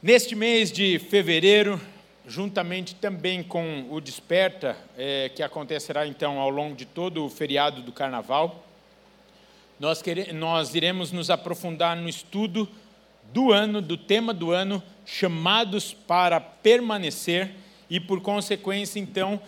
Neste mês de fevereiro, juntamente também com o Desperta, é, que acontecerá então ao longo de todo o feriado do Carnaval, nós, queremos, nós iremos nos aprofundar no estudo do ano, do tema do ano, chamados para permanecer, e por consequência, então,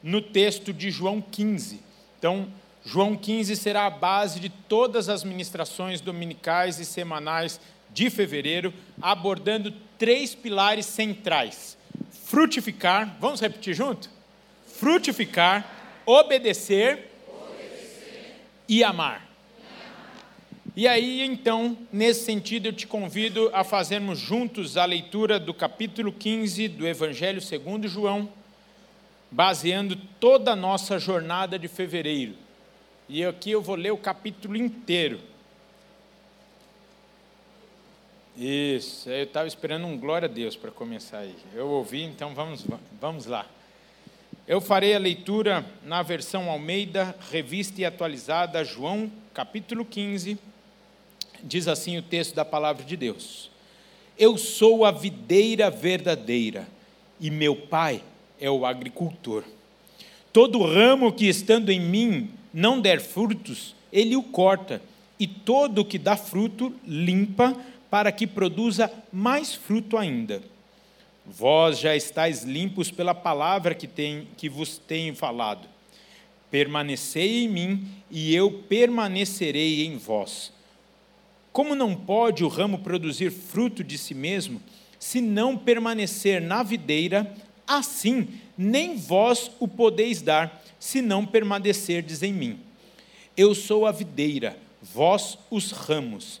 no texto de João 15. Então, João 15 será a base de todas as ministrações dominicais e semanais de fevereiro, abordando três pilares centrais: frutificar, vamos repetir junto? Frutificar, obedecer, obedecer. e amar. E aí, então, nesse sentido, eu te convido a fazermos juntos a leitura do capítulo 15 do Evangelho segundo João, baseando toda a nossa jornada de fevereiro. E aqui eu vou ler o capítulo inteiro. Isso, eu estava esperando um glória a Deus para começar aí. Eu ouvi, então vamos, vamos lá. Eu farei a leitura na versão Almeida, revista e atualizada, João, capítulo 15. Diz assim o texto da palavra de Deus: Eu sou a videira verdadeira e meu pai é o agricultor. Todo ramo que estando em mim não der frutos, ele o corta, e todo que dá fruto limpa para que produza mais fruto ainda. Vós já estáis limpos pela palavra que, tem, que vos tenho falado. Permanecei em mim, e eu permanecerei em vós. Como não pode o ramo produzir fruto de si mesmo, se não permanecer na videira, assim nem vós o podeis dar, se não permanecerdes em mim. Eu sou a videira, vós os ramos.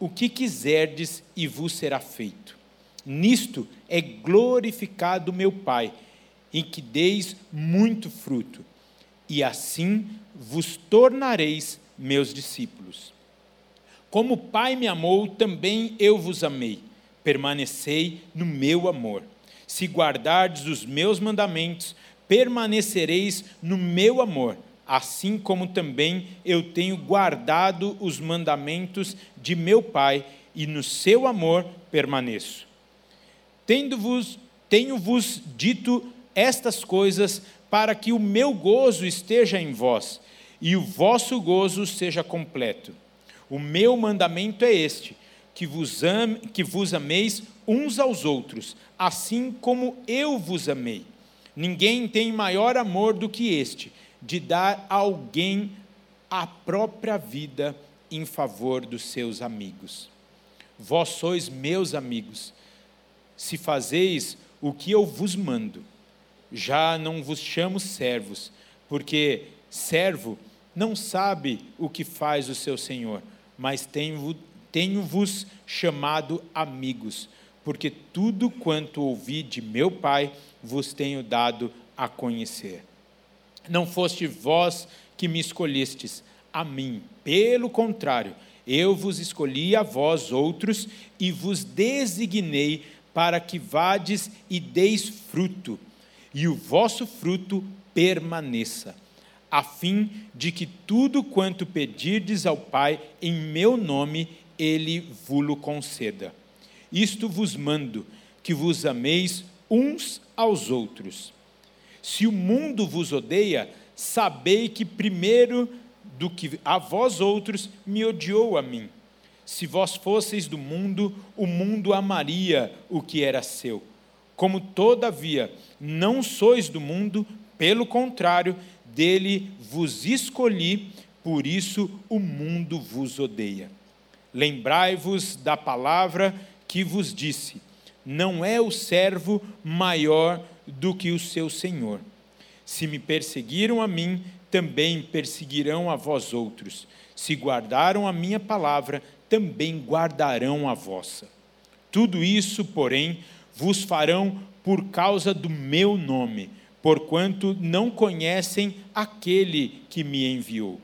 o que quiserdes e vos será feito. Nisto é glorificado meu Pai, em que deis muito fruto, e assim vos tornareis meus discípulos. Como o Pai me amou, também eu vos amei. Permanecei no meu amor. Se guardardes os meus mandamentos, permanecereis no meu amor assim como também eu tenho guardado os mandamentos de meu Pai e no seu amor permaneço. Tendo-vos, tenho-vos dito estas coisas para que o meu gozo esteja em vós e o vosso gozo seja completo. O meu mandamento é este: que vos, ame, que vos ameis uns aos outros, assim como eu vos amei. Ninguém tem maior amor do que este de dar a alguém a própria vida em favor dos seus amigos. Vós sois meus amigos, se fazeis o que eu vos mando. Já não vos chamo servos, porque servo não sabe o que faz o seu senhor, mas tenho-vos tenho chamado amigos, porque tudo quanto ouvi de meu Pai vos tenho dado a conhecer. Não foste vós que me escolhestes a mim, pelo contrário, eu vos escolhi a vós outros e vos designei para que vades e deis fruto, e o vosso fruto permaneça, a fim de que tudo quanto pedirdes ao Pai em meu nome, ele vulo conceda. Isto vos mando, que vos ameis uns aos outros. Se o mundo vos odeia, sabei que primeiro do que a vós outros me odiou a mim. Se vós fosseis do mundo, o mundo amaria o que era seu. Como todavia não sois do mundo, pelo contrário, dele vos escolhi, por isso o mundo vos odeia. Lembrai-vos da palavra que vos disse: não é o servo maior do que o seu senhor. Se me perseguiram a mim, também perseguirão a vós outros. Se guardaram a minha palavra, também guardarão a vossa. Tudo isso, porém, vos farão por causa do meu nome, porquanto não conhecem aquele que me enviou.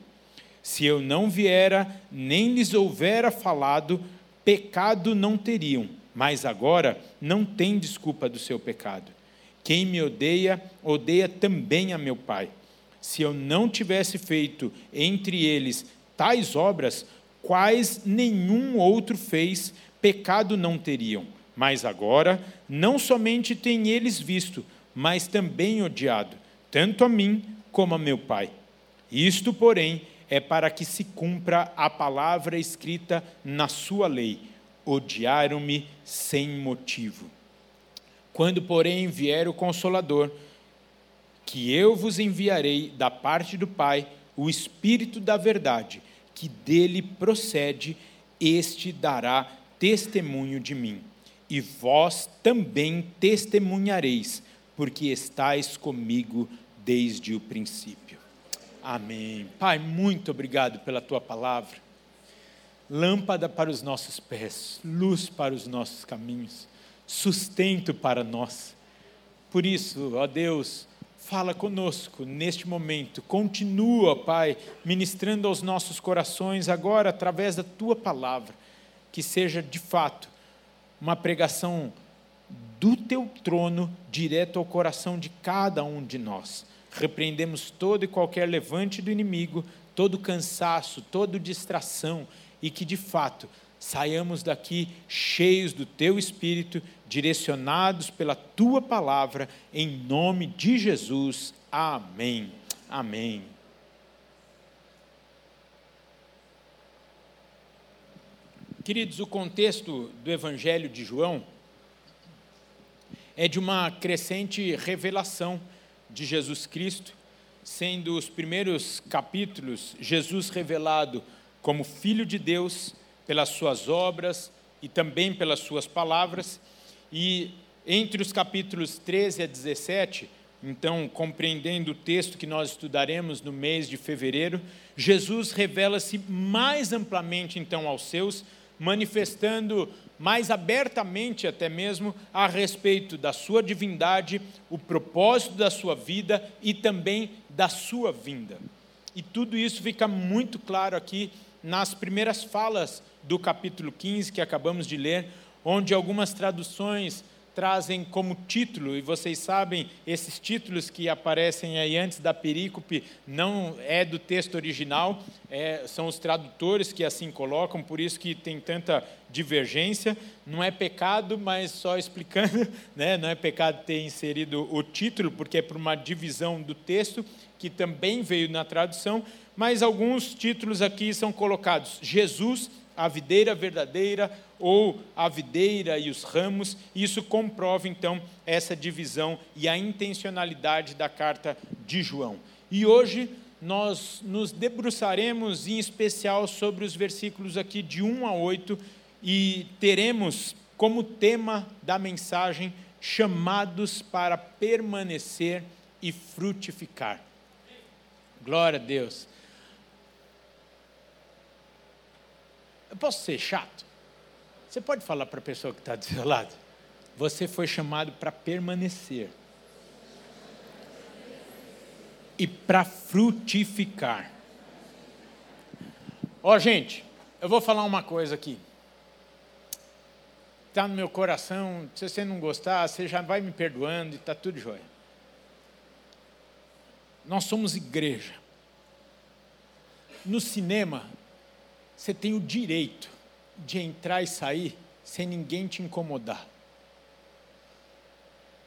Se eu não viera, nem lhes houvera falado, pecado não teriam, mas agora não tem desculpa do seu pecado. Quem me odeia, odeia também a meu Pai. Se eu não tivesse feito entre eles tais obras, quais nenhum outro fez, pecado não teriam. Mas agora, não somente têm eles visto, mas também odiado, tanto a mim como a meu Pai. Isto, porém, é para que se cumpra a palavra escrita na sua lei: odiaram-me sem motivo. Quando, porém, vier o Consolador, que eu vos enviarei da parte do Pai, o Espírito da Verdade, que dele procede, este dará testemunho de mim. E vós também testemunhareis, porque estáis comigo desde o princípio. Amém. Pai, muito obrigado pela tua palavra. Lâmpada para os nossos pés, luz para os nossos caminhos sustento para nós. Por isso, ó Deus, fala conosco neste momento, continua, Pai, ministrando aos nossos corações agora através da tua palavra, que seja de fato uma pregação do teu trono direto ao coração de cada um de nós. Repreendemos todo e qualquer levante do inimigo, todo cansaço, toda distração e que de fato saiamos daqui cheios do teu espírito direcionados pela tua palavra, em nome de Jesus. Amém. Amém. Queridos, o contexto do Evangelho de João é de uma crescente revelação de Jesus Cristo, sendo os primeiros capítulos Jesus revelado como Filho de Deus pelas suas obras e também pelas suas palavras, e entre os capítulos 13 a 17, então, compreendendo o texto que nós estudaremos no mês de fevereiro, Jesus revela-se mais amplamente então aos seus, manifestando mais abertamente até mesmo a respeito da sua divindade, o propósito da sua vida e também da sua vinda. E tudo isso fica muito claro aqui nas primeiras falas do capítulo 15 que acabamos de ler, onde algumas traduções trazem como título, e vocês sabem, esses títulos que aparecem aí antes da perícope não é do texto original, é, são os tradutores que assim colocam, por isso que tem tanta divergência. Não é pecado, mas só explicando, né, não é pecado ter inserido o título, porque é por uma divisão do texto, que também veio na tradução, mas alguns títulos aqui são colocados Jesus a videira verdadeira ou a videira e os ramos. Isso comprova então essa divisão e a intencionalidade da carta de João. E hoje nós nos debruçaremos em especial sobre os versículos aqui de 1 a 8 e teremos como tema da mensagem chamados para permanecer e frutificar. Glória a Deus. Eu posso ser chato? Você pode falar para a pessoa que está do seu lado? Você foi chamado para permanecer e para frutificar. Ó, oh, gente, eu vou falar uma coisa aqui. Está no meu coração. Se você não gostar, você já vai me perdoando e está tudo jóia. Nós somos igreja. No cinema, você tem o direito de entrar e sair sem ninguém te incomodar.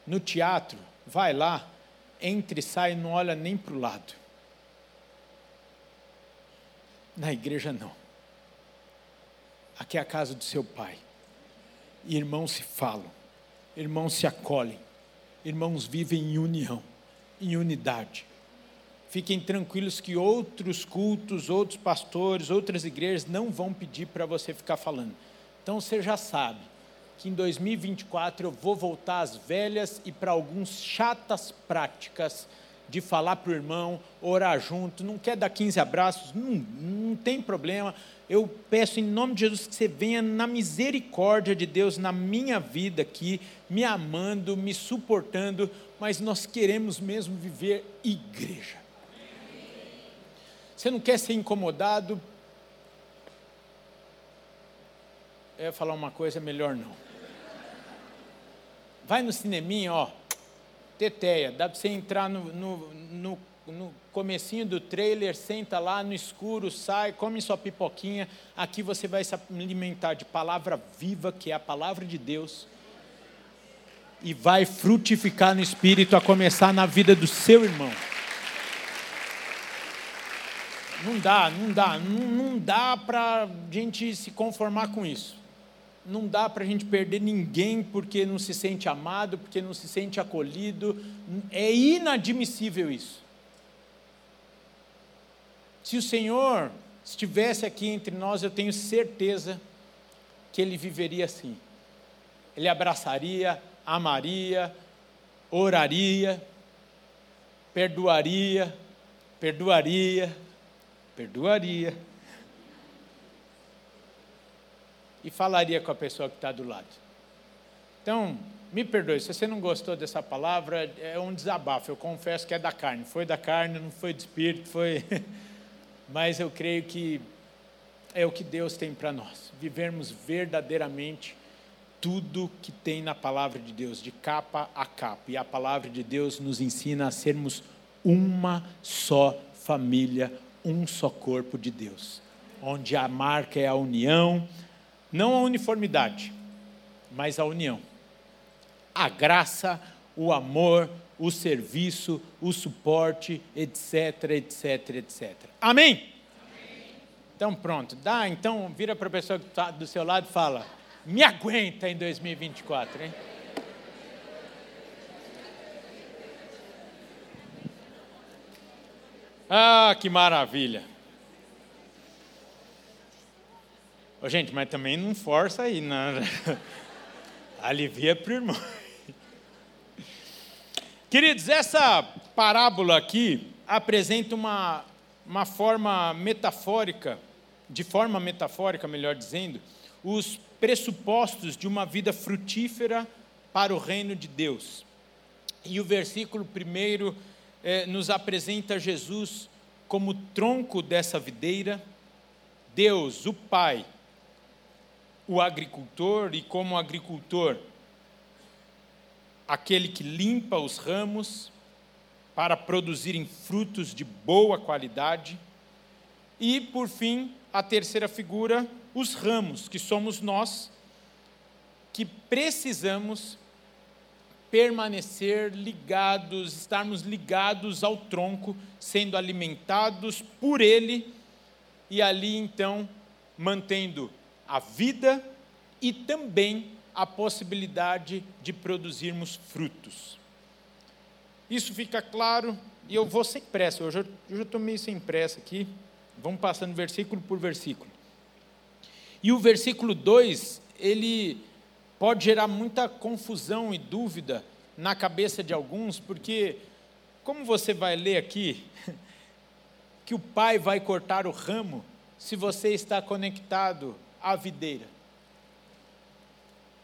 No teatro, vai lá, entra e sai, não olha nem para o lado. Na igreja, não. Aqui é a casa do seu pai. Irmãos se falam, irmãos se acolhem, irmãos vivem em união, em unidade. Fiquem tranquilos que outros cultos, outros pastores, outras igrejas não vão pedir para você ficar falando. Então você já sabe que em 2024 eu vou voltar às velhas e para alguns chatas práticas de falar para o irmão, orar junto, não quer dar 15 abraços, não, não tem problema. Eu peço em nome de Jesus que você venha na misericórdia de Deus na minha vida aqui, me amando, me suportando, mas nós queremos mesmo viver igreja. Você não quer ser incomodado? Eu ia falar uma coisa, melhor não. Vai no cineminha, ó, teteia, dá para você entrar no, no, no, no comecinho do trailer, senta lá no escuro, sai, come sua pipoquinha, aqui você vai se alimentar de palavra viva, que é a palavra de Deus, e vai frutificar no Espírito, a começar na vida do seu irmão. Não dá, não dá, não, não dá para a gente se conformar com isso não dá para a gente perder ninguém porque não se sente amado, porque não se sente acolhido. É inadmissível isso. Se o Senhor estivesse aqui entre nós, eu tenho certeza que ele viveria assim. Ele abraçaria, amaria, oraria, perdoaria, perdoaria, perdoaria e falaria com a pessoa que está do lado. Então, me perdoe, se você não gostou dessa palavra, é um desabafo. Eu confesso que é da carne. Foi da carne, não foi do espírito, foi. Mas eu creio que é o que Deus tem para nós. Vivermos verdadeiramente tudo que tem na palavra de Deus, de capa a capa. E a palavra de Deus nos ensina a sermos uma só família, um só corpo de Deus, onde a marca é a união, não a uniformidade, mas a união. A graça, o amor, o serviço, o suporte, etc, etc, etc. Amém? Amém. Então pronto, dá, então vira para a pessoa que está do seu lado e fala: me aguenta em 2024, hein? Ah, que maravilha! Ô, gente, mas também não força aí, não. Alivia para o irmão. Queridos, essa parábola aqui apresenta uma, uma forma metafórica, de forma metafórica, melhor dizendo, os pressupostos de uma vida frutífera para o reino de Deus. E o versículo primeiro eh, nos apresenta Jesus como tronco dessa videira, Deus, o Pai, o agricultor e, como agricultor, aquele que limpa os ramos para produzirem frutos de boa qualidade. E, por fim, a terceira figura, os ramos, que somos nós, que precisamos permanecer ligados, estarmos ligados ao tronco, sendo alimentados por ele, e ali então mantendo a vida e também a possibilidade de produzirmos frutos. Isso fica claro, e eu vou sem pressa, eu já estou meio sem pressa aqui, vamos passando versículo por versículo. E o versículo 2, ele pode gerar muita confusão e dúvida na cabeça de alguns, porque, como você vai ler aqui, que o pai vai cortar o ramo se você está conectado a videira.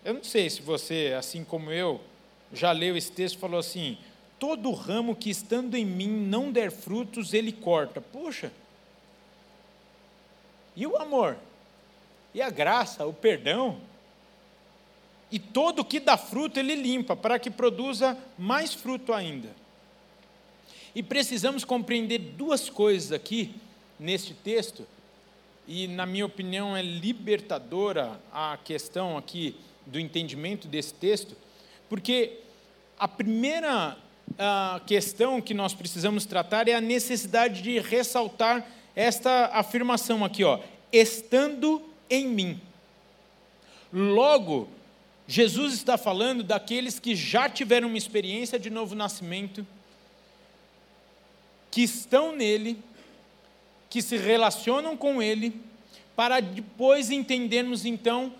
Eu não sei se você, assim como eu, já leu esse texto e falou assim: todo ramo que estando em mim não der frutos, ele corta. Puxa! E o amor? E a graça, o perdão? E todo que dá fruto, ele limpa, para que produza mais fruto ainda. E precisamos compreender duas coisas aqui, neste texto, e, na minha opinião, é libertadora a questão aqui do entendimento desse texto, porque a primeira a questão que nós precisamos tratar é a necessidade de ressaltar esta afirmação aqui, ó, estando em mim. Logo, Jesus está falando daqueles que já tiveram uma experiência de novo nascimento, que estão nele que se relacionam com ele, para depois entendermos então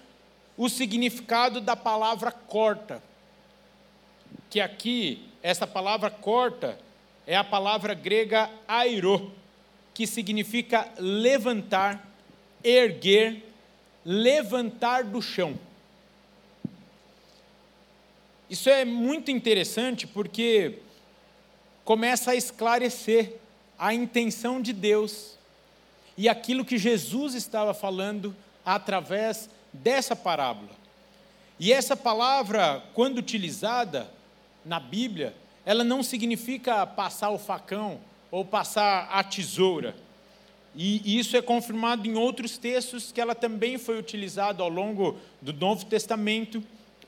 o significado da palavra corta. Que aqui, essa palavra corta, é a palavra grega airo, que significa levantar, erguer, levantar do chão. Isso é muito interessante porque começa a esclarecer a intenção de Deus e aquilo que Jesus estava falando através dessa parábola. E essa palavra, quando utilizada na Bíblia, ela não significa passar o facão ou passar a tesoura. E isso é confirmado em outros textos que ela também foi utilizada ao longo do Novo Testamento.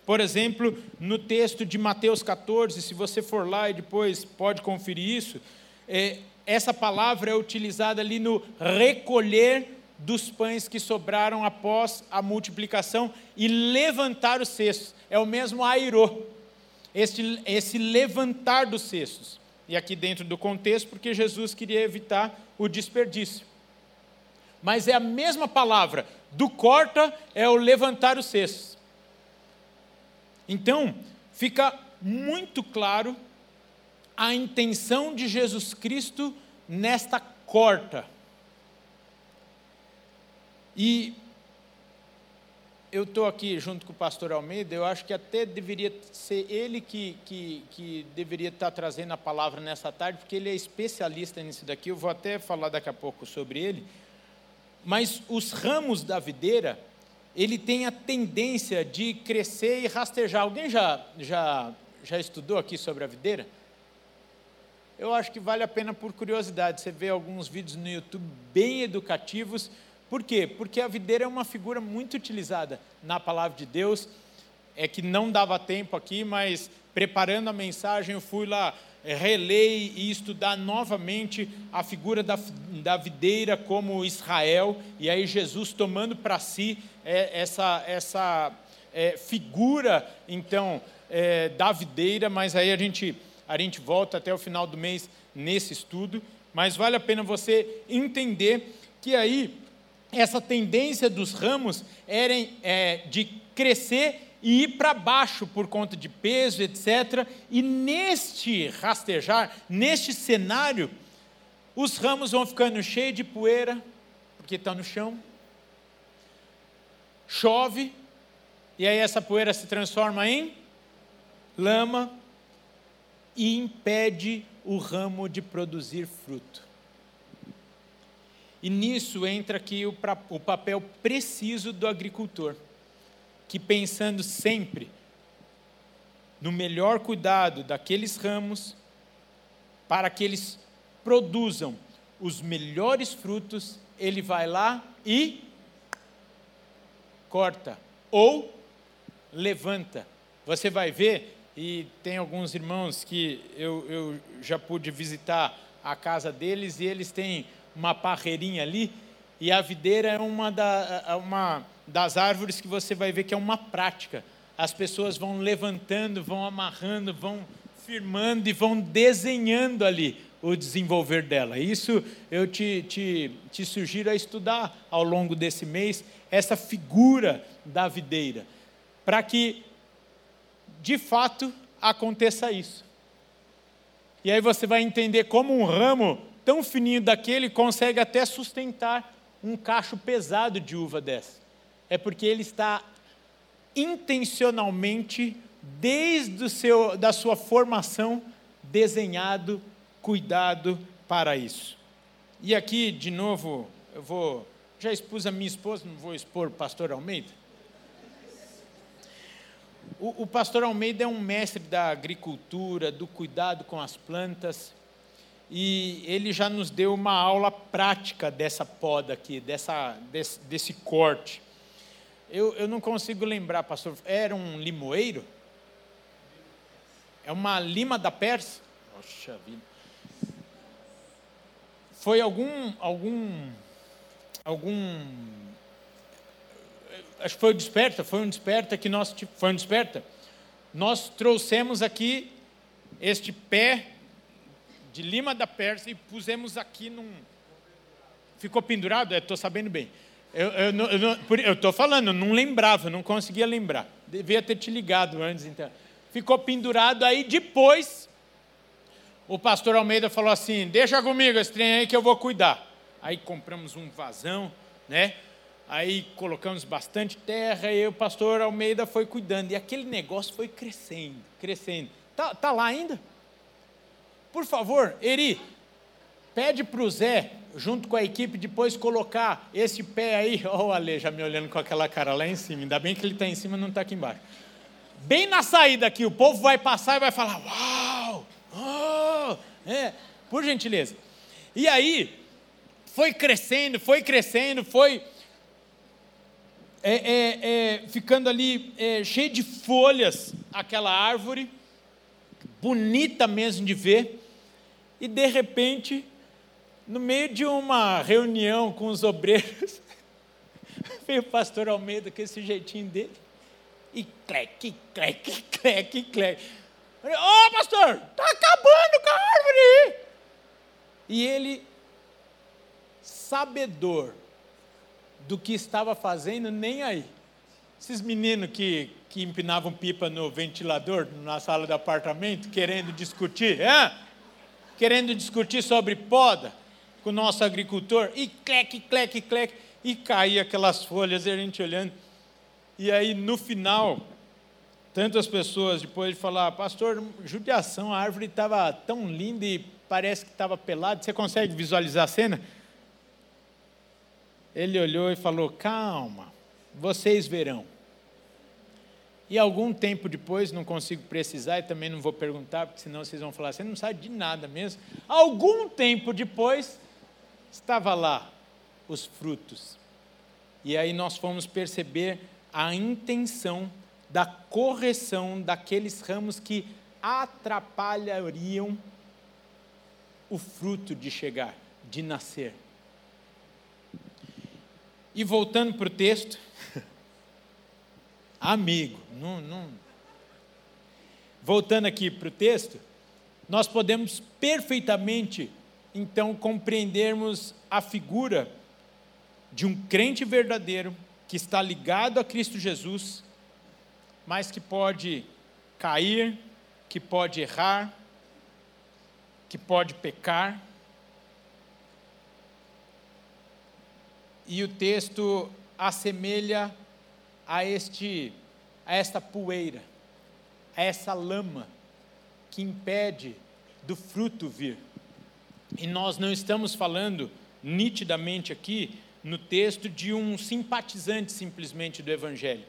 Por exemplo, no texto de Mateus 14, se você for lá e depois pode conferir isso, é, essa palavra é utilizada ali no recolher dos pães que sobraram após a multiplicação e levantar os cestos. É o mesmo airô, esse, esse levantar dos cestos. E aqui dentro do contexto, porque Jesus queria evitar o desperdício. Mas é a mesma palavra, do corta é o levantar os cestos. Então, fica muito claro a intenção de Jesus Cristo nesta corta. E eu estou aqui junto com o pastor Almeida, eu acho que até deveria ser ele que, que, que deveria estar trazendo a palavra nessa tarde, porque ele é especialista nisso daqui, eu vou até falar daqui a pouco sobre ele. Mas os ramos da videira, ele tem a tendência de crescer e rastejar. Alguém já, já, já estudou aqui sobre a videira? Eu acho que vale a pena por curiosidade. Você vê alguns vídeos no YouTube bem educativos. Por quê? Porque a videira é uma figura muito utilizada na palavra de Deus. É que não dava tempo aqui, mas preparando a mensagem, eu fui lá reler e estudar novamente a figura da, da videira como Israel, e aí Jesus tomando para si é, essa, essa é, figura, então, é, da videira, mas aí a gente, a gente volta até o final do mês nesse estudo, mas vale a pena você entender que aí essa tendência dos ramos era é, de crescer e ir para baixo por conta de peso, etc. E neste rastejar, neste cenário, os ramos vão ficando cheios de poeira, porque estão no chão. Chove, e aí essa poeira se transforma em lama e impede o ramo de produzir fruto. E nisso entra aqui o papel preciso do agricultor que pensando sempre no melhor cuidado daqueles ramos, para que eles produzam os melhores frutos, ele vai lá e corta ou levanta. Você vai ver, e tem alguns irmãos que eu, eu já pude visitar a casa deles, e eles têm uma parreirinha ali, e a videira é uma, da, uma das árvores que você vai ver que é uma prática. As pessoas vão levantando, vão amarrando, vão firmando e vão desenhando ali o desenvolver dela. Isso eu te, te, te sugiro a estudar ao longo desse mês, essa figura da videira, para que de fato aconteça isso. E aí você vai entender como um ramo tão fininho daquele consegue até sustentar um cacho pesado de uva dessa é porque ele está intencionalmente, desde o seu, da sua formação, desenhado, cuidado para isso. E aqui, de novo, eu vou. Já expus a minha esposa, não vou expor o pastor Almeida. O, o pastor Almeida é um mestre da agricultura, do cuidado com as plantas, e ele já nos deu uma aula prática dessa poda aqui, dessa, desse, desse corte. Eu, eu não consigo lembrar, pastor. Era um limoeiro? É uma lima da Pérsia? Poxa vida. Foi algum. algum. algum. Acho que foi o desperta, foi um desperta que nós. Foi um desperta. Nós trouxemos aqui este pé de lima da Pérsia e pusemos aqui num. Ficou pendurado? Estou é, sabendo bem. Eu estou falando, eu não lembrava, não conseguia lembrar. Devia ter te ligado antes, então. Ficou pendurado aí, depois, o pastor Almeida falou assim: deixa comigo esse trem aí que eu vou cuidar. Aí compramos um vazão, né? Aí colocamos bastante terra e o pastor Almeida foi cuidando. E aquele negócio foi crescendo, crescendo. Tá, tá lá ainda? Por favor, Eri, pede para o Zé, junto com a equipe, depois colocar esse pé aí. Olha o Ale já me olhando com aquela cara lá em cima. Ainda bem que ele está em cima não está aqui embaixo. Bem na saída aqui, o povo vai passar e vai falar: Uau! Oh! É, por gentileza. E aí, foi crescendo, foi crescendo, foi é, é, é, ficando ali é, cheio de folhas aquela árvore, bonita mesmo de ver, e de repente, no meio de uma reunião com os obreiros, veio o pastor Almeida com esse jeitinho dele, e cleque, cleque, cleque, cleque. Ô oh, pastor, está acabando com a árvore! E ele, sabedor, do que estava fazendo, nem aí. Esses meninos que, que empinavam pipa no ventilador, na sala do apartamento, querendo discutir, é? querendo discutir sobre poda com o nosso agricultor, e cleque, cleque, cleque, e caía aquelas folhas, e a gente olhando. E aí, no final, tantas pessoas, depois de falar, pastor, judiação, a árvore estava tão linda e parece que estava pelada, você consegue visualizar a cena? ele olhou e falou: Calma, vocês verão. E algum tempo depois, não consigo precisar e também não vou perguntar, porque senão vocês vão falar: Você não sabe de nada mesmo. Algum tempo depois, estava lá os frutos. E aí nós fomos perceber a intenção da correção daqueles ramos que atrapalhariam o fruto de chegar, de nascer. E voltando para o texto, amigo, não, não. voltando aqui para o texto, nós podemos perfeitamente, então, compreendermos a figura de um crente verdadeiro que está ligado a Cristo Jesus, mas que pode cair, que pode errar, que pode pecar, E o texto assemelha a este a esta poeira, a essa lama que impede do fruto vir. E nós não estamos falando nitidamente aqui no texto de um simpatizante simplesmente do evangelho,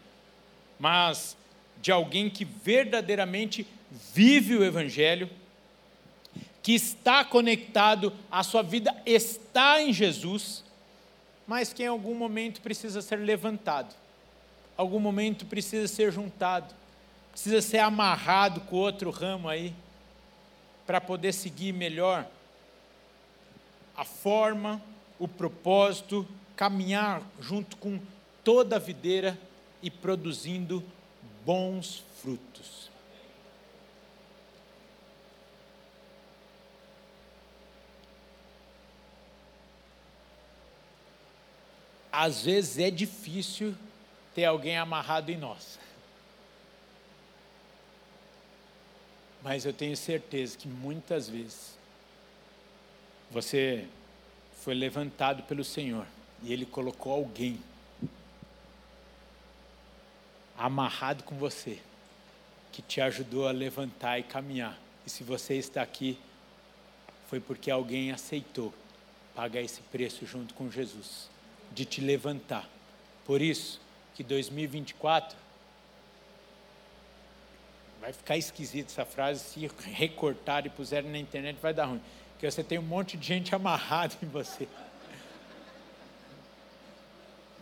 mas de alguém que verdadeiramente vive o evangelho, que está conectado, a sua vida está em Jesus mas que em algum momento precisa ser levantado, algum momento precisa ser juntado, precisa ser amarrado com outro ramo aí, para poder seguir melhor a forma, o propósito, caminhar junto com toda a videira e produzindo bons frutos. às vezes é difícil ter alguém amarrado em nós. Mas eu tenho certeza que muitas vezes você foi levantado pelo Senhor e Ele colocou alguém amarrado com você que te ajudou a levantar e caminhar. E se você está aqui, foi porque alguém aceitou pagar esse preço junto com Jesus de te levantar. Por isso que 2024 vai ficar esquisito essa frase se recortar e puserem na internet vai dar ruim, porque você tem um monte de gente amarrada em você.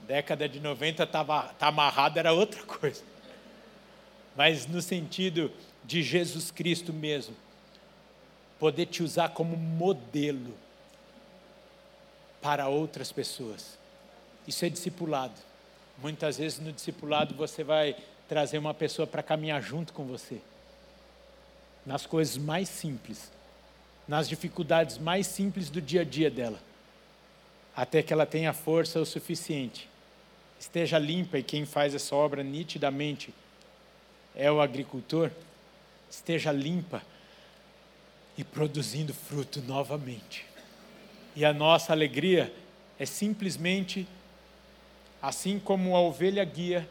Década de 90 estava tá amarrado era outra coisa. Mas no sentido de Jesus Cristo mesmo, poder te usar como modelo para outras pessoas. Isso é discipulado. Muitas vezes no discipulado você vai trazer uma pessoa para caminhar junto com você. Nas coisas mais simples, nas dificuldades mais simples do dia a dia dela, até que ela tenha força o suficiente, esteja limpa e quem faz essa obra nitidamente é o agricultor, esteja limpa e produzindo fruto novamente. E a nossa alegria é simplesmente, assim como a ovelha guia,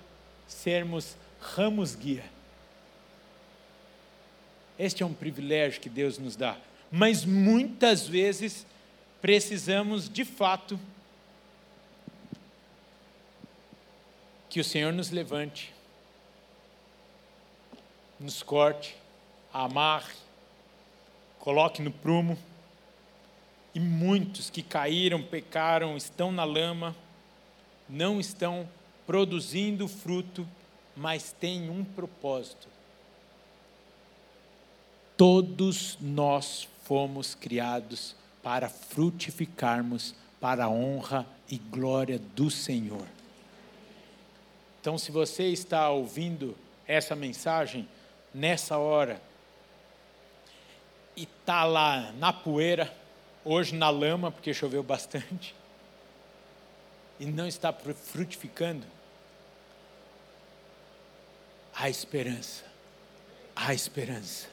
sermos ramos guia. Este é um privilégio que Deus nos dá, mas muitas vezes precisamos de fato que o Senhor nos levante, nos corte, amarre, coloque no prumo. E muitos que caíram, pecaram, estão na lama, não estão produzindo fruto, mas têm um propósito. Todos nós fomos criados para frutificarmos para a honra e glória do Senhor. Então, se você está ouvindo essa mensagem nessa hora e está lá na poeira, hoje na lama, porque choveu bastante, e não está frutificando, há esperança, há esperança,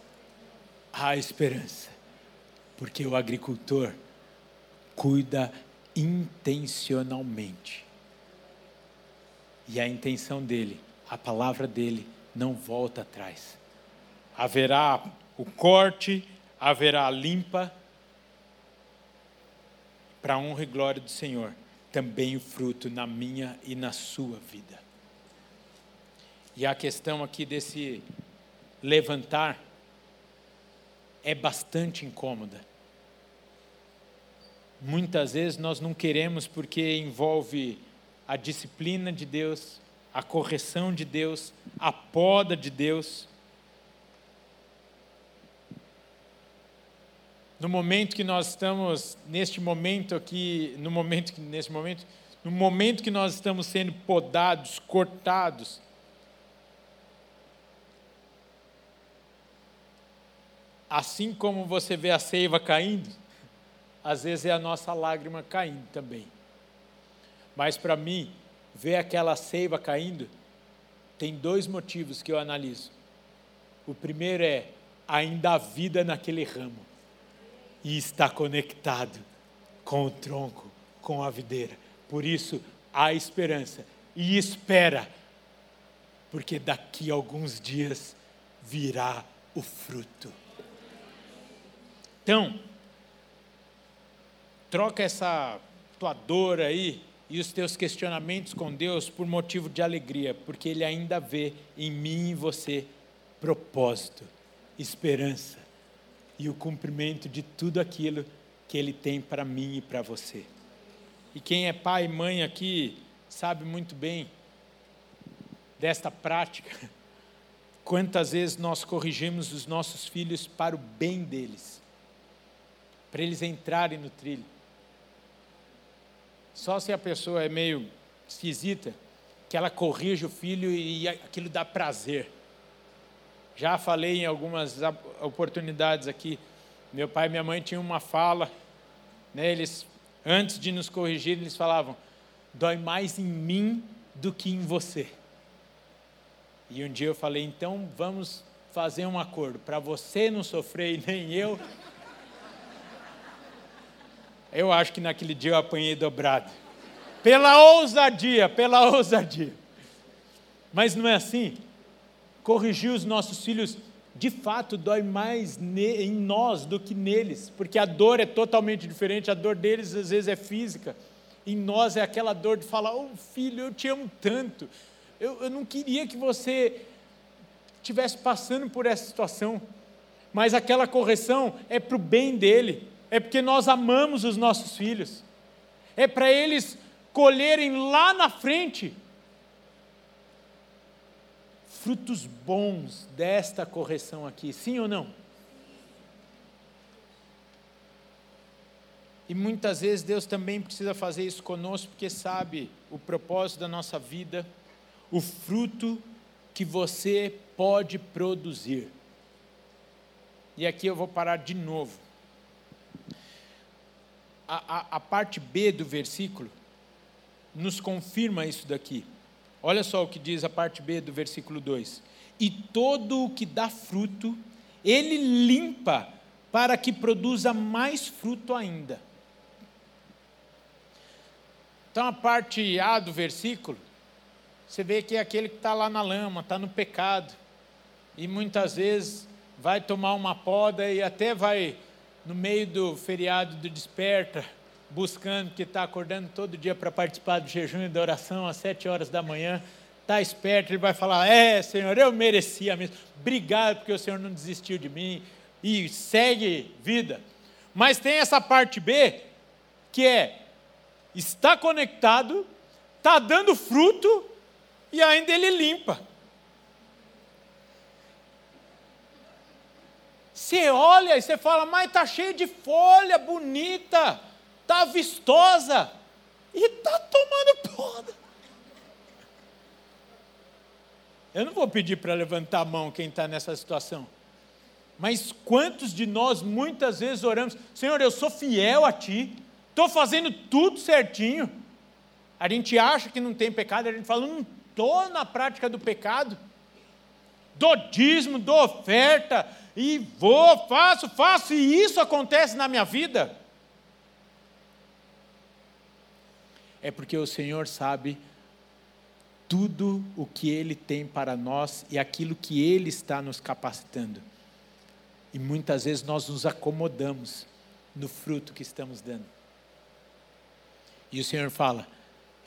há esperança, porque o agricultor cuida intencionalmente e a intenção dele, a palavra dele, não volta atrás. Haverá o corte, haverá a limpa, para honra e glória do Senhor, também o fruto na minha e na sua vida. E a questão aqui desse levantar é bastante incômoda. Muitas vezes nós não queremos porque envolve a disciplina de Deus, a correção de Deus, a poda de Deus. No momento que nós estamos, neste momento aqui, no momento que, nesse momento, no momento que nós estamos sendo podados, cortados, assim como você vê a seiva caindo, às vezes é a nossa lágrima caindo também. Mas para mim, ver aquela seiva caindo, tem dois motivos que eu analiso. O primeiro é ainda há vida naquele ramo e está conectado com o tronco, com a videira. Por isso há esperança e espera, porque daqui a alguns dias virá o fruto. Então, troca essa tua dor aí e os teus questionamentos com Deus por motivo de alegria, porque Ele ainda vê em mim e você propósito, esperança e o cumprimento de tudo aquilo que Ele tem para mim e para você. E quem é pai e mãe aqui sabe muito bem desta prática. Quantas vezes nós corrigimos os nossos filhos para o bem deles, para eles entrarem no trilho. Só se a pessoa é meio esquisita, que ela corrige o filho e aquilo dá prazer. Já falei em algumas oportunidades aqui. Meu pai e minha mãe tinham uma fala, né, eles, antes de nos corrigir, eles falavam: dói mais em mim do que em você. E um dia eu falei: então vamos fazer um acordo, para você não sofrer e nem eu, eu acho que naquele dia eu apanhei dobrado. Pela ousadia, pela ousadia. Mas não é assim. Corrigir os nossos filhos, de fato, dói mais em nós do que neles, porque a dor é totalmente diferente. A dor deles, às vezes, é física. Em nós é aquela dor de falar: Ô oh, filho, eu te amo tanto. Eu, eu não queria que você estivesse passando por essa situação. Mas aquela correção é para o bem dele é porque nós amamos os nossos filhos, é para eles colherem lá na frente frutos bons desta correção aqui, sim ou não? E muitas vezes Deus também precisa fazer isso conosco, porque sabe o propósito da nossa vida, o fruto que você pode produzir. E aqui eu vou parar de novo a, a, a parte B do versículo nos confirma isso daqui. Olha só o que diz a parte B do versículo 2: E todo o que dá fruto, ele limpa para que produza mais fruto ainda. Então, a parte A do versículo, você vê que é aquele que está lá na lama, está no pecado, e muitas vezes vai tomar uma poda e até vai, no meio do feriado do desperta, buscando, que está acordando todo dia para participar do jejum e da oração às sete horas da manhã, está esperto, ele vai falar: É, Senhor, eu merecia mesmo, obrigado porque o Senhor não desistiu de mim, e segue vida. Mas tem essa parte B, que é: está conectado, está dando fruto, e ainda ele limpa. Você olha e você fala, mas está cheio de folha bonita, está vistosa, e está tomando poda. Eu não vou pedir para levantar a mão quem está nessa situação. Mas quantos de nós muitas vezes oramos, Senhor, eu sou fiel a Ti, estou fazendo tudo certinho. A gente acha que não tem pecado, a gente fala, não estou na prática do pecado. Dou dízimo, dou oferta, e vou, faço, faço, e isso acontece na minha vida. É porque o Senhor sabe tudo o que Ele tem para nós e aquilo que Ele está nos capacitando. E muitas vezes nós nos acomodamos no fruto que estamos dando. E o Senhor fala: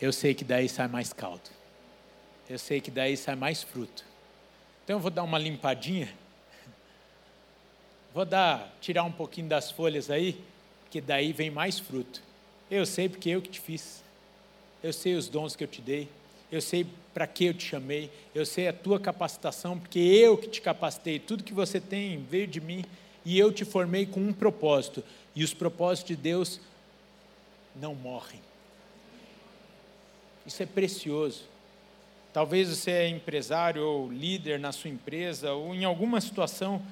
Eu sei que daí sai mais caldo. Eu sei que daí sai mais fruto. Então eu vou dar uma limpadinha Vou dar, tirar um pouquinho das folhas aí, que daí vem mais fruto. Eu sei porque eu que te fiz. Eu sei os dons que eu te dei. Eu sei para que eu te chamei. Eu sei a tua capacitação, porque eu que te capacitei. Tudo que você tem veio de mim e eu te formei com um propósito. E os propósitos de Deus não morrem. Isso é precioso. Talvez você é empresário ou líder na sua empresa ou em alguma situação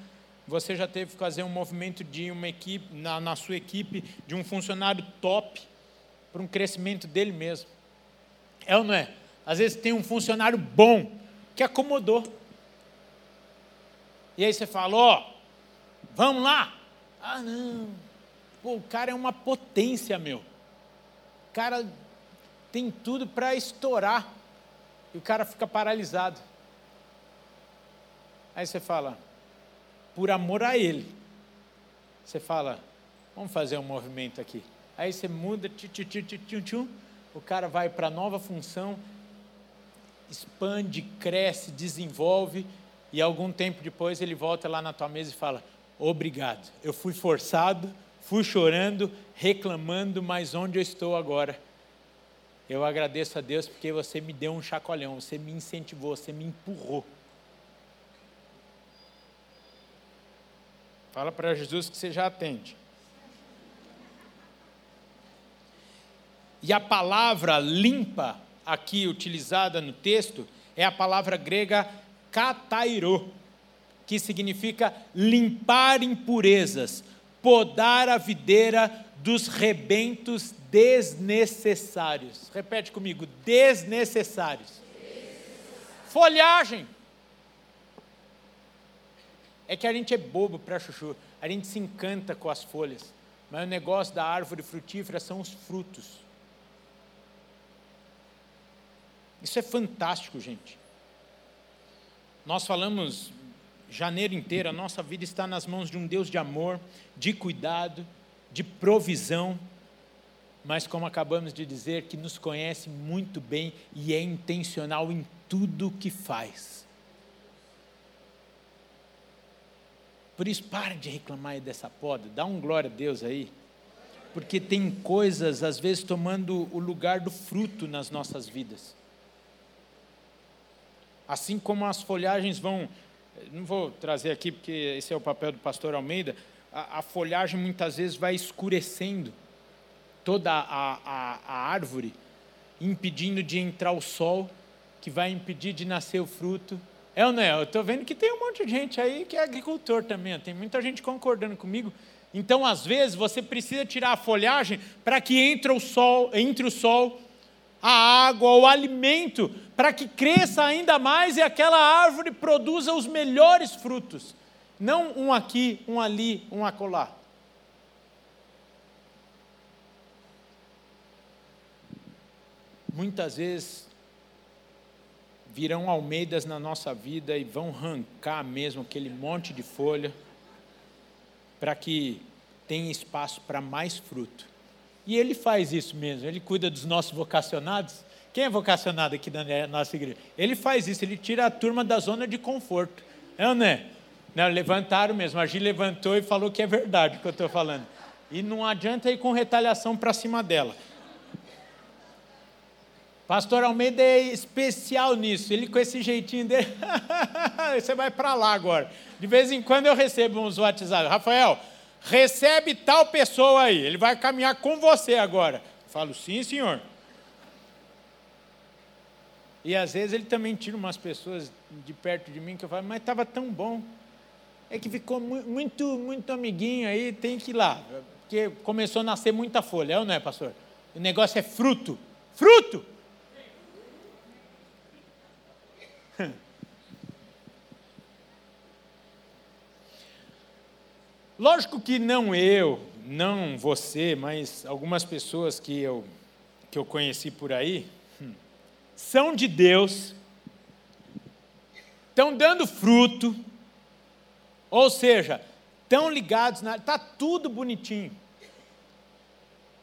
você já teve que fazer um movimento de uma equipe, na, na sua equipe, de um funcionário top, para um crescimento dele mesmo. É ou não é? Às vezes tem um funcionário bom, que acomodou. E aí você fala, ó, oh, vamos lá. Ah, não. Pô, o cara é uma potência, meu. O cara tem tudo para estourar. E o cara fica paralisado. Aí você fala, por amor a Ele. Você fala, vamos fazer um movimento aqui. Aí você muda, tchum, tchum, tchum, tchum, o cara vai para a nova função, expande, cresce, desenvolve, e algum tempo depois ele volta lá na tua mesa e fala: Obrigado, eu fui forçado, fui chorando, reclamando, mas onde eu estou agora? Eu agradeço a Deus porque você me deu um chacoalhão, você me incentivou, você me empurrou. Fala para Jesus que você já atende. E a palavra limpa, aqui utilizada no texto, é a palavra grega katairo, que significa limpar impurezas, podar a videira dos rebentos desnecessários. Repete comigo: desnecessários. Folhagem. É que a gente é bobo para chuchu, a gente se encanta com as folhas, mas o negócio da árvore frutífera são os frutos. Isso é fantástico, gente. Nós falamos janeiro inteiro, a nossa vida está nas mãos de um Deus de amor, de cuidado, de provisão, mas como acabamos de dizer, que nos conhece muito bem e é intencional em tudo que faz. Por isso, pare de reclamar dessa poda, dá um glória a Deus aí. Porque tem coisas, às vezes, tomando o lugar do fruto nas nossas vidas. Assim como as folhagens vão. Não vou trazer aqui, porque esse é o papel do pastor Almeida. A, a folhagem muitas vezes vai escurecendo toda a, a, a árvore, impedindo de entrar o sol, que vai impedir de nascer o fruto é ou não é? Eu estou vendo que tem um monte de gente aí que é agricultor também, tem muita gente concordando comigo. Então, às vezes, você precisa tirar a folhagem para que entre o sol, entre o sol, a água, o alimento, para que cresça ainda mais e aquela árvore produza os melhores frutos. Não um aqui, um ali, um acolá. Muitas vezes virão almeidas na nossa vida e vão arrancar mesmo aquele monte de folha para que tenha espaço para mais fruto. E ele faz isso mesmo, ele cuida dos nossos vocacionados. Quem é vocacionado aqui na nossa igreja? Ele faz isso, ele tira a turma da zona de conforto. É ou não é? Não, levantaram mesmo, a Gi levantou e falou que é verdade o que eu estou falando. E não adianta ir com retaliação para cima dela. Pastor Almeida é especial nisso, ele com esse jeitinho dele, você vai para lá agora. De vez em quando eu recebo uns WhatsApp, Rafael, recebe tal pessoa aí, ele vai caminhar com você agora. Eu falo, sim, senhor. E às vezes ele também tira umas pessoas de perto de mim que eu falo, mas estava tão bom. É que ficou muito, muito amiguinho aí, tem que ir lá. Porque começou a nascer muita folha, é não é, pastor? O negócio é fruto. Fruto! Lógico que não eu, não você, mas algumas pessoas que eu, que eu conheci por aí, hum, são de Deus, estão dando fruto, ou seja, estão ligados, está tudo bonitinho.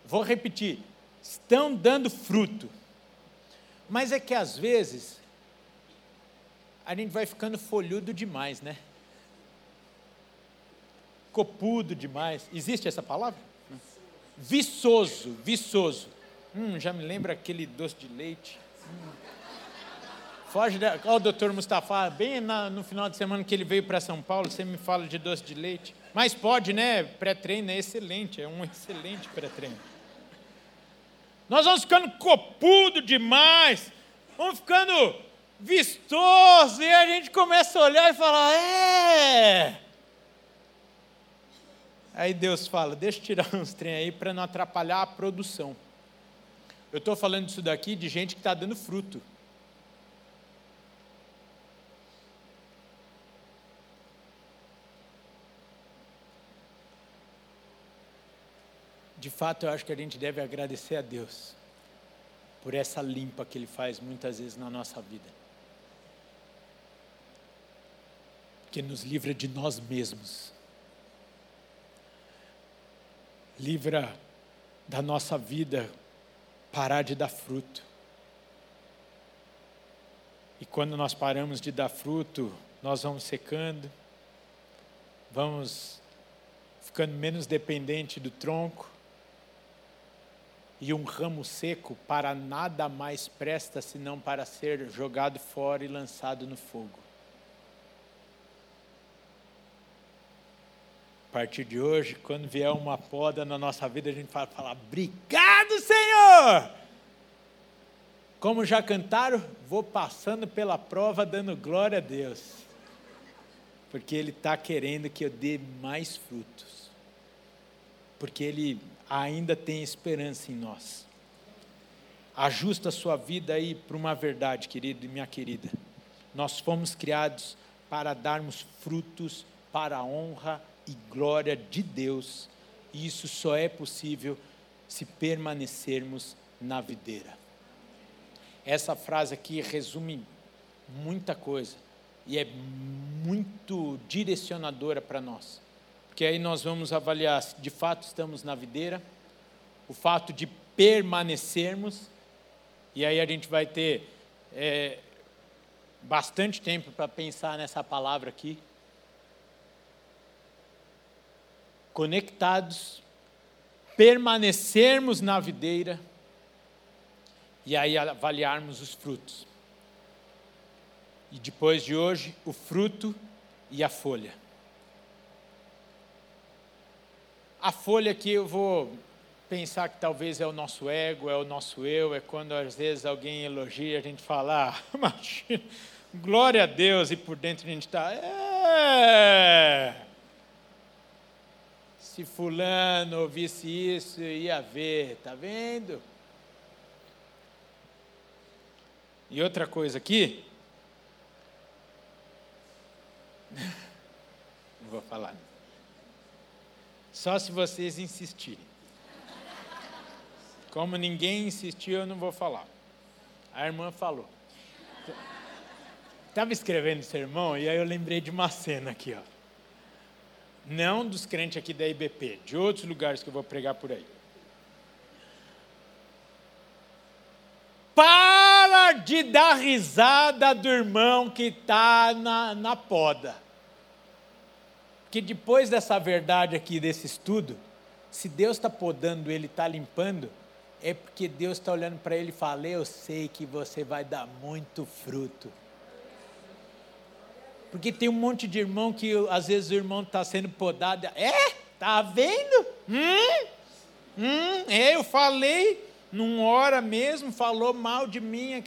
Vou repetir, estão dando fruto. Mas é que às vezes a gente vai ficando folhudo demais, né? Copudo demais. Existe essa palavra? Viçoso, viçoso. Hum, já me lembra aquele doce de leite. Hum. Foge da. Olha o doutor Mustafa, bem na, no final de semana que ele veio para São Paulo, você me fala de doce de leite. Mas pode, né? Pré-treino é excelente, é um excelente pré-treino. Nós vamos ficando copudo demais, vamos ficando vistoso, e a gente começa a olhar e falar: é. Aí Deus fala: deixa eu tirar uns trem aí para não atrapalhar a produção. Eu estou falando isso daqui de gente que está dando fruto. De fato, eu acho que a gente deve agradecer a Deus por essa limpa que Ele faz muitas vezes na nossa vida. Que nos livra de nós mesmos. Livra da nossa vida parar de dar fruto. E quando nós paramos de dar fruto, nós vamos secando, vamos ficando menos dependente do tronco, e um ramo seco para nada mais presta senão para ser jogado fora e lançado no fogo. A partir de hoje, quando vier uma poda na nossa vida, a gente vai falar: Obrigado, Senhor! Como já cantaram, vou passando pela prova dando glória a Deus, porque Ele está querendo que eu dê mais frutos, porque Ele ainda tem esperança em nós. Ajusta a sua vida aí para uma verdade, querido e minha querida. Nós fomos criados para darmos frutos para a honra e glória de Deus, e isso só é possível se permanecermos na videira. Essa frase aqui resume muita coisa e é muito direcionadora para nós porque aí nós vamos avaliar se de fato estamos na videira, o fato de permanecermos, e aí a gente vai ter é, bastante tempo para pensar nessa palavra aqui. Conectados, permanecermos na videira, e aí avaliarmos os frutos. E depois de hoje, o fruto e a folha. A folha que eu vou pensar que talvez é o nosso ego, é o nosso eu, é quando às vezes alguém elogia, a gente fala, ah, mas, glória a Deus, e por dentro a gente está, é. Se fulano ouvisse isso, ia ver, tá vendo? E outra coisa aqui, Só se vocês insistirem. Como ninguém insistiu, eu não vou falar. A irmã falou. Estava escrevendo sermão e aí eu lembrei de uma cena aqui, ó. Não dos crentes aqui da IBP, de outros lugares que eu vou pregar por aí. Para de dar risada do irmão que está na, na poda. Porque depois dessa verdade aqui, desse estudo, se Deus está podando ele, está limpando, é porque Deus está olhando para ele e fala: Eu sei que você vai dar muito fruto. Porque tem um monte de irmão que às vezes o irmão está sendo podado. É? Tá vendo? Hum? Hum? É, eu falei, numa hora mesmo, falou mal de mim.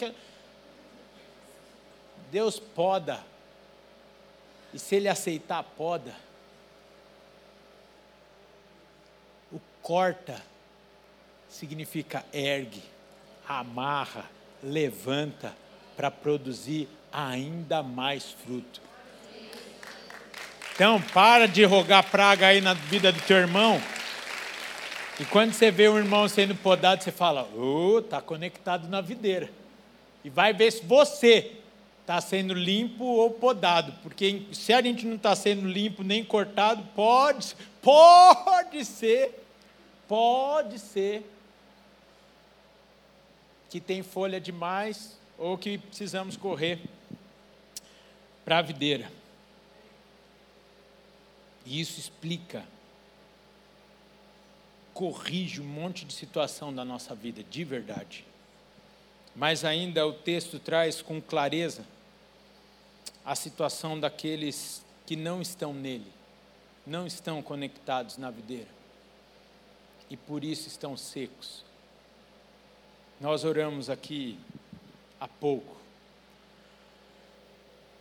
Deus poda. E se ele aceitar, poda. O corta significa ergue, amarra, levanta para produzir ainda mais fruto. Então, para de rogar praga aí na vida do teu irmão. E quando você vê um irmão sendo podado, você fala: "Oh, tá conectado na videira". E vai ver se você está sendo limpo ou podado, porque se a gente não está sendo limpo nem cortado, pode, pode ser, pode ser que tem folha demais ou que precisamos correr para a videira. E isso explica, corrige um monte de situação da nossa vida, de verdade. Mas ainda o texto traz com clareza a situação daqueles que não estão nele, não estão conectados na videira, e por isso estão secos nós oramos aqui há pouco.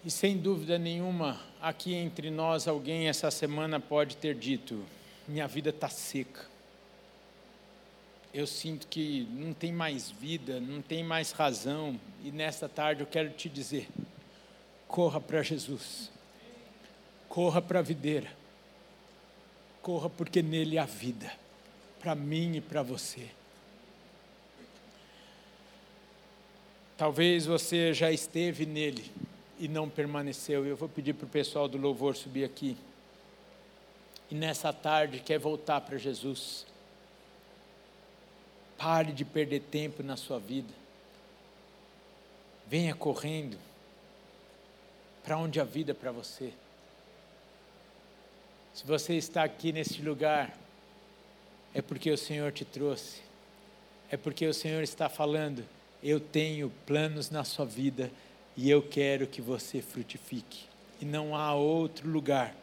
E sem dúvida nenhuma, aqui entre nós, alguém essa semana pode ter dito: minha vida está seca. Eu sinto que não tem mais vida, não tem mais razão. E nesta tarde eu quero te dizer: corra para Jesus, corra para a videira, corra porque nele há vida, para mim e para você. Talvez você já esteve nele e não permaneceu. Eu vou pedir para o pessoal do louvor subir aqui. E nessa tarde quer voltar para Jesus. Pare de perder tempo na sua vida. Venha correndo para onde a vida é para você. Se você está aqui neste lugar, é porque o Senhor te trouxe. É porque o Senhor está falando eu tenho planos na sua vida e eu quero que você frutifique. E não há outro lugar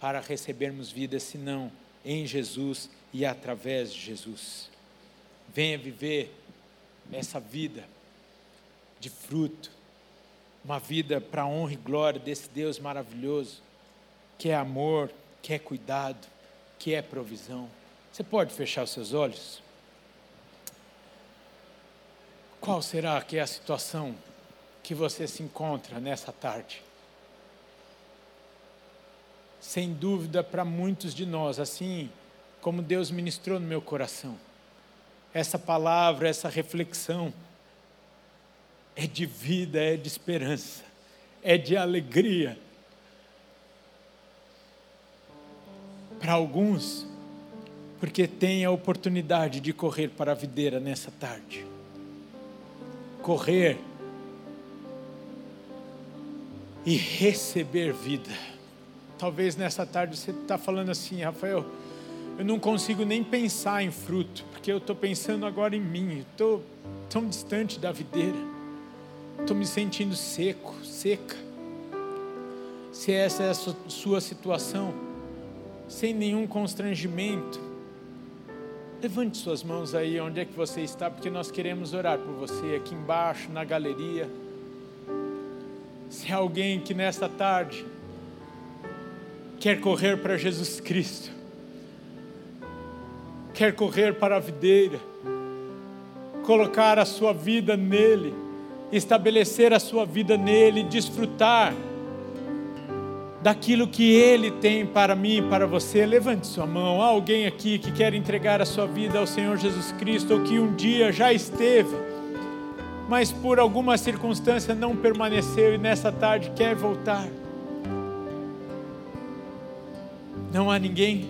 para recebermos vida senão em Jesus e através de Jesus. Venha viver essa vida de fruto, uma vida para a honra e glória desse Deus maravilhoso, que é amor, que é cuidado, que é provisão. Você pode fechar os seus olhos? Qual será que é a situação que você se encontra nessa tarde? Sem dúvida, para muitos de nós, assim como Deus ministrou no meu coração, essa palavra, essa reflexão é de vida, é de esperança, é de alegria. Para alguns, porque tem a oportunidade de correr para a videira nessa tarde correr e receber vida. Talvez nessa tarde você está falando assim, Rafael, eu não consigo nem pensar em fruto, porque eu estou pensando agora em mim, estou tão distante da videira, estou me sentindo seco, seca. Se essa é a sua situação, sem nenhum constrangimento, Levante suas mãos aí onde é que você está, porque nós queremos orar por você aqui embaixo, na galeria. Se há alguém que nesta tarde quer correr para Jesus Cristo, quer correr para a videira, colocar a sua vida nele, estabelecer a sua vida nele, desfrutar daquilo que Ele tem para mim e para você. Levante sua mão. Há alguém aqui que quer entregar a sua vida ao Senhor Jesus Cristo ou que um dia já esteve, mas por alguma circunstância não permaneceu e nessa tarde quer voltar. Não há ninguém?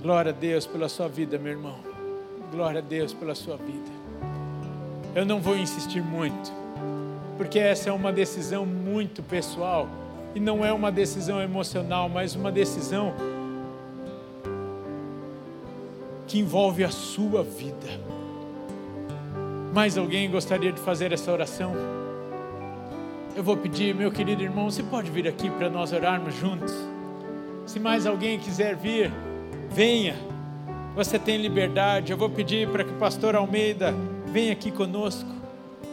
Glória a Deus pela sua vida, meu irmão. Glória a Deus pela sua vida. Eu não vou insistir muito porque essa é uma decisão muito pessoal e não é uma decisão emocional, mas uma decisão que envolve a sua vida. Mais alguém gostaria de fazer essa oração? Eu vou pedir, meu querido irmão, você pode vir aqui para nós orarmos juntos? Se mais alguém quiser vir, venha. Você tem liberdade. Eu vou pedir para que o pastor Almeida venha aqui conosco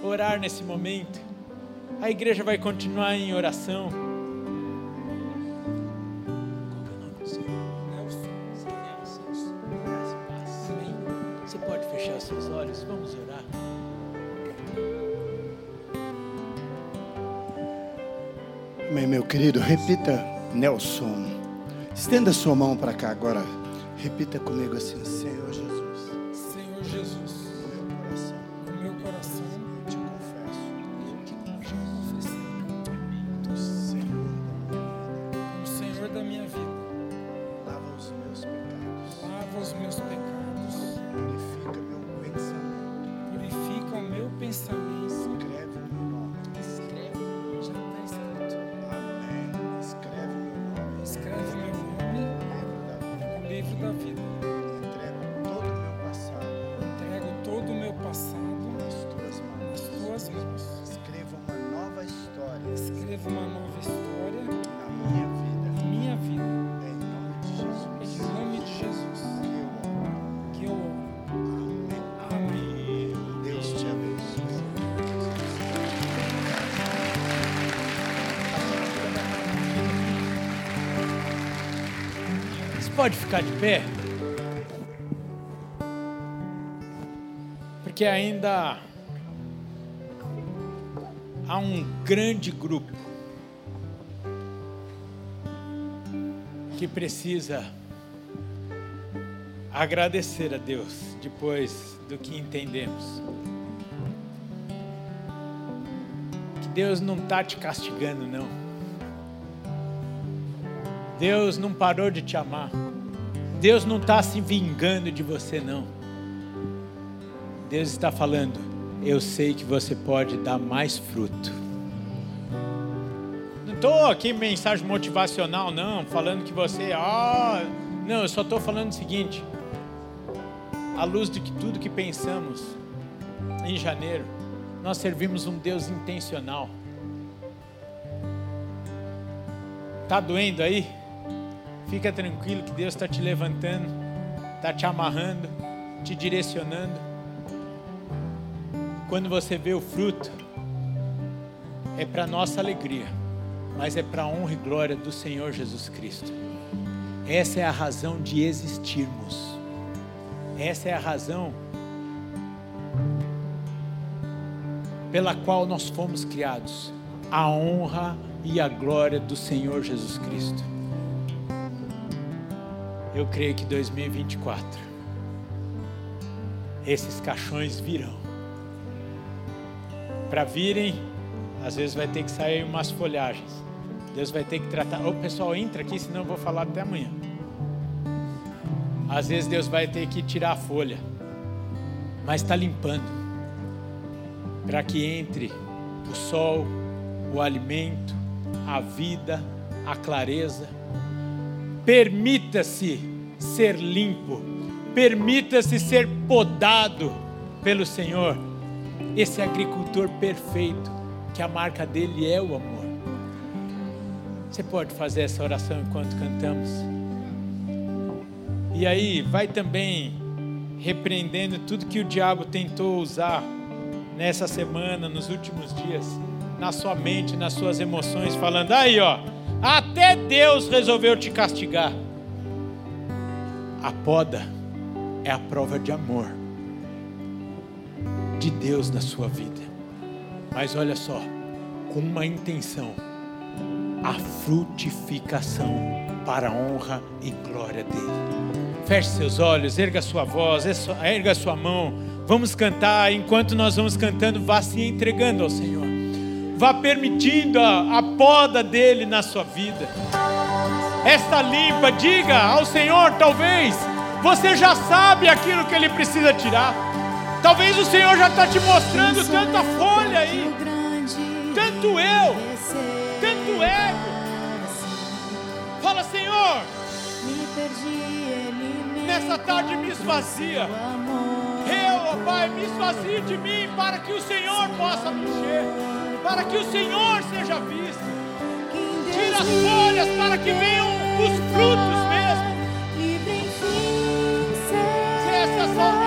orar nesse momento. A igreja vai continuar em oração. Você pode fechar seus olhos, vamos orar. Amém, meu querido, repita, Nelson. Estenda sua mão para cá agora. Repita comigo assim, Senhor pode ficar de pé? Porque ainda há um grande grupo que precisa agradecer a Deus depois do que entendemos. Que Deus não está te castigando, não. Deus não parou de te amar. Deus não está se vingando de você, não. Deus está falando, eu sei que você pode dar mais fruto. Não estou aqui mensagem motivacional, não, falando que você, ah, não, eu só estou falando o seguinte: à luz de que tudo que pensamos em janeiro, nós servimos um Deus intencional. Tá doendo aí? Fica tranquilo que Deus está te levantando, está te amarrando, te direcionando. Quando você vê o fruto, é para nossa alegria, mas é para a honra e glória do Senhor Jesus Cristo. Essa é a razão de existirmos. Essa é a razão pela qual nós fomos criados. A honra e a glória do Senhor Jesus Cristo eu creio que 2024 esses caixões virão. Para virem, às vezes vai ter que sair umas folhagens. Deus vai ter que tratar. O pessoal entra aqui, senão eu vou falar até amanhã. Às vezes Deus vai ter que tirar a folha, mas está limpando para que entre o sol, o alimento, a vida, a clareza Permita-se ser limpo, permita-se ser podado pelo Senhor. Esse agricultor perfeito, que a marca dele é o amor. Você pode fazer essa oração enquanto cantamos. E aí, vai também repreendendo tudo que o diabo tentou usar nessa semana, nos últimos dias, na sua mente, nas suas emoções, falando: aí, ó até Deus resolveu te castigar. A poda é a prova de amor de Deus na sua vida. Mas olha só, com uma intenção a frutificação para a honra e glória dele. Feche seus olhos, erga sua voz, erga sua mão. Vamos cantar, enquanto nós vamos cantando, vá se entregando ao Senhor. Vá permitindo a, a poda dele na sua vida. Esta limpa, diga ao Senhor, talvez você já sabe aquilo que ele precisa tirar. Talvez o Senhor já está te mostrando tanta folha aí, tanto eu, tanto ego. Fala, Senhor, nessa tarde me esvazia. Eu, ó Pai, me esvazie de mim para que o Senhor possa mexer, para que o Senhor seja visto. Tira as folhas para que venham os frutos mesmo. Se essa, se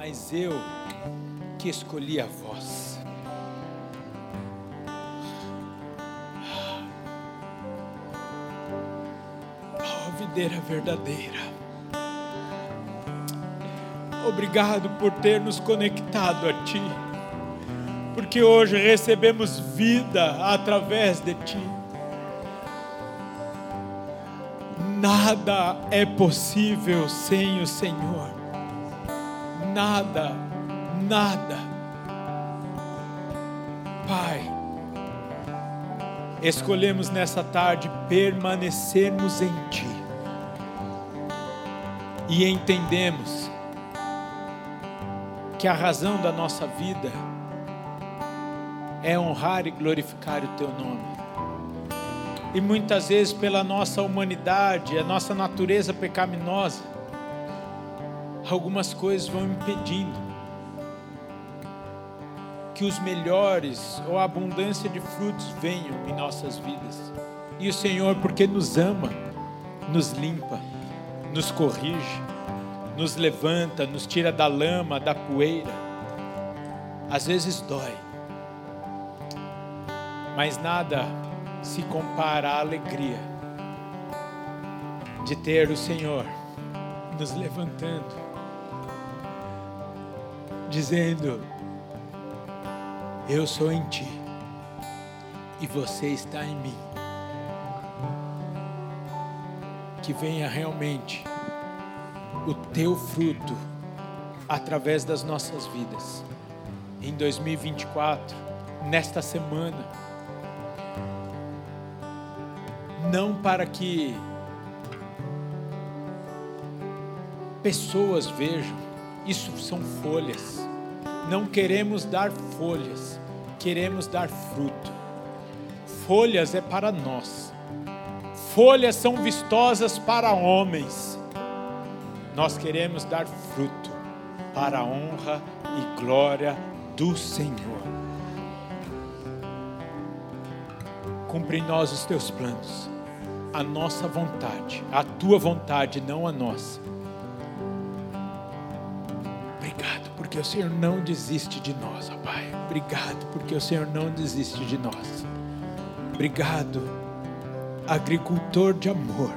mas eu que escolhi a vós. Oh, videira verdadeira. Obrigado por ter nos conectado a Ti porque hoje recebemos vida através de Ti. Nada é possível sem o Senhor. Nada, nada. Pai, escolhemos nessa tarde permanecermos em Ti. E entendemos que a razão da nossa vida é honrar e glorificar o teu nome. E muitas vezes, pela nossa humanidade, a nossa natureza pecaminosa, algumas coisas vão impedindo que os melhores ou a abundância de frutos venham em nossas vidas. E o Senhor, porque nos ama, nos limpa, nos corrige, nos levanta, nos tira da lama, da poeira. Às vezes dói mas nada se compara à alegria de ter o Senhor nos levantando, dizendo: Eu sou em ti e você está em mim. Que venha realmente o teu fruto através das nossas vidas. Em 2024, nesta semana, não para que pessoas vejam, isso são folhas. Não queremos dar folhas, queremos dar fruto. Folhas é para nós, folhas são vistosas para homens. Nós queremos dar fruto para a honra e glória do Senhor. Cumpre em nós os teus planos a nossa vontade, a tua vontade, não a nossa. Porque o Senhor não desiste de nós, ó Pai. Obrigado, porque o Senhor não desiste de nós. Obrigado, agricultor de amor,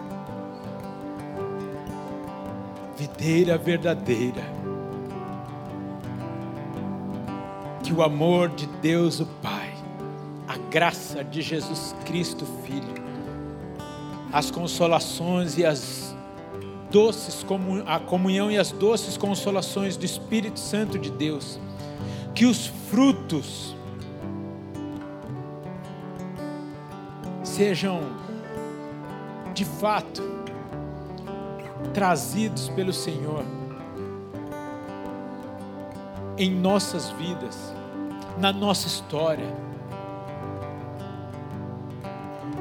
videira verdadeira. Que o amor de Deus, o Pai, a graça de Jesus Cristo, Filho, as consolações e as doces a comunhão e as doces consolações do Espírito Santo de Deus. Que os frutos sejam de fato trazidos pelo Senhor em nossas vidas, na nossa história.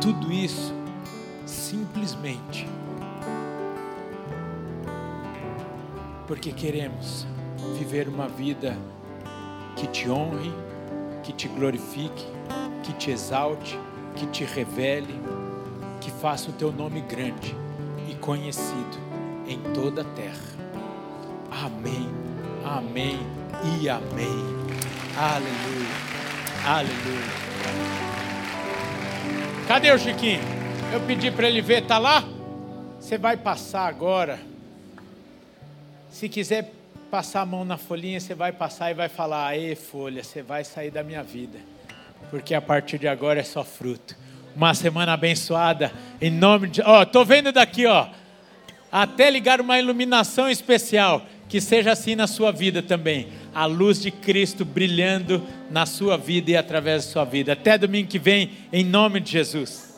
Tudo isso simplesmente porque queremos viver uma vida que te honre, que te glorifique, que te exalte, que te revele, que faça o teu nome grande e conhecido em toda a terra. Amém, amém e amém. Aleluia, aleluia. Cadê o Chiquinho? Eu pedi para ele ver, tá lá? Você vai passar agora. Se quiser passar a mão na folhinha, você vai passar e vai falar: "Aê, folha, você vai sair da minha vida". Porque a partir de agora é só fruto. Uma semana abençoada em nome de, ó, oh, tô vendo daqui, ó. Até ligar uma iluminação especial, que seja assim na sua vida também. A luz de Cristo brilhando na sua vida e através da sua vida. Até domingo que vem, em nome de Jesus.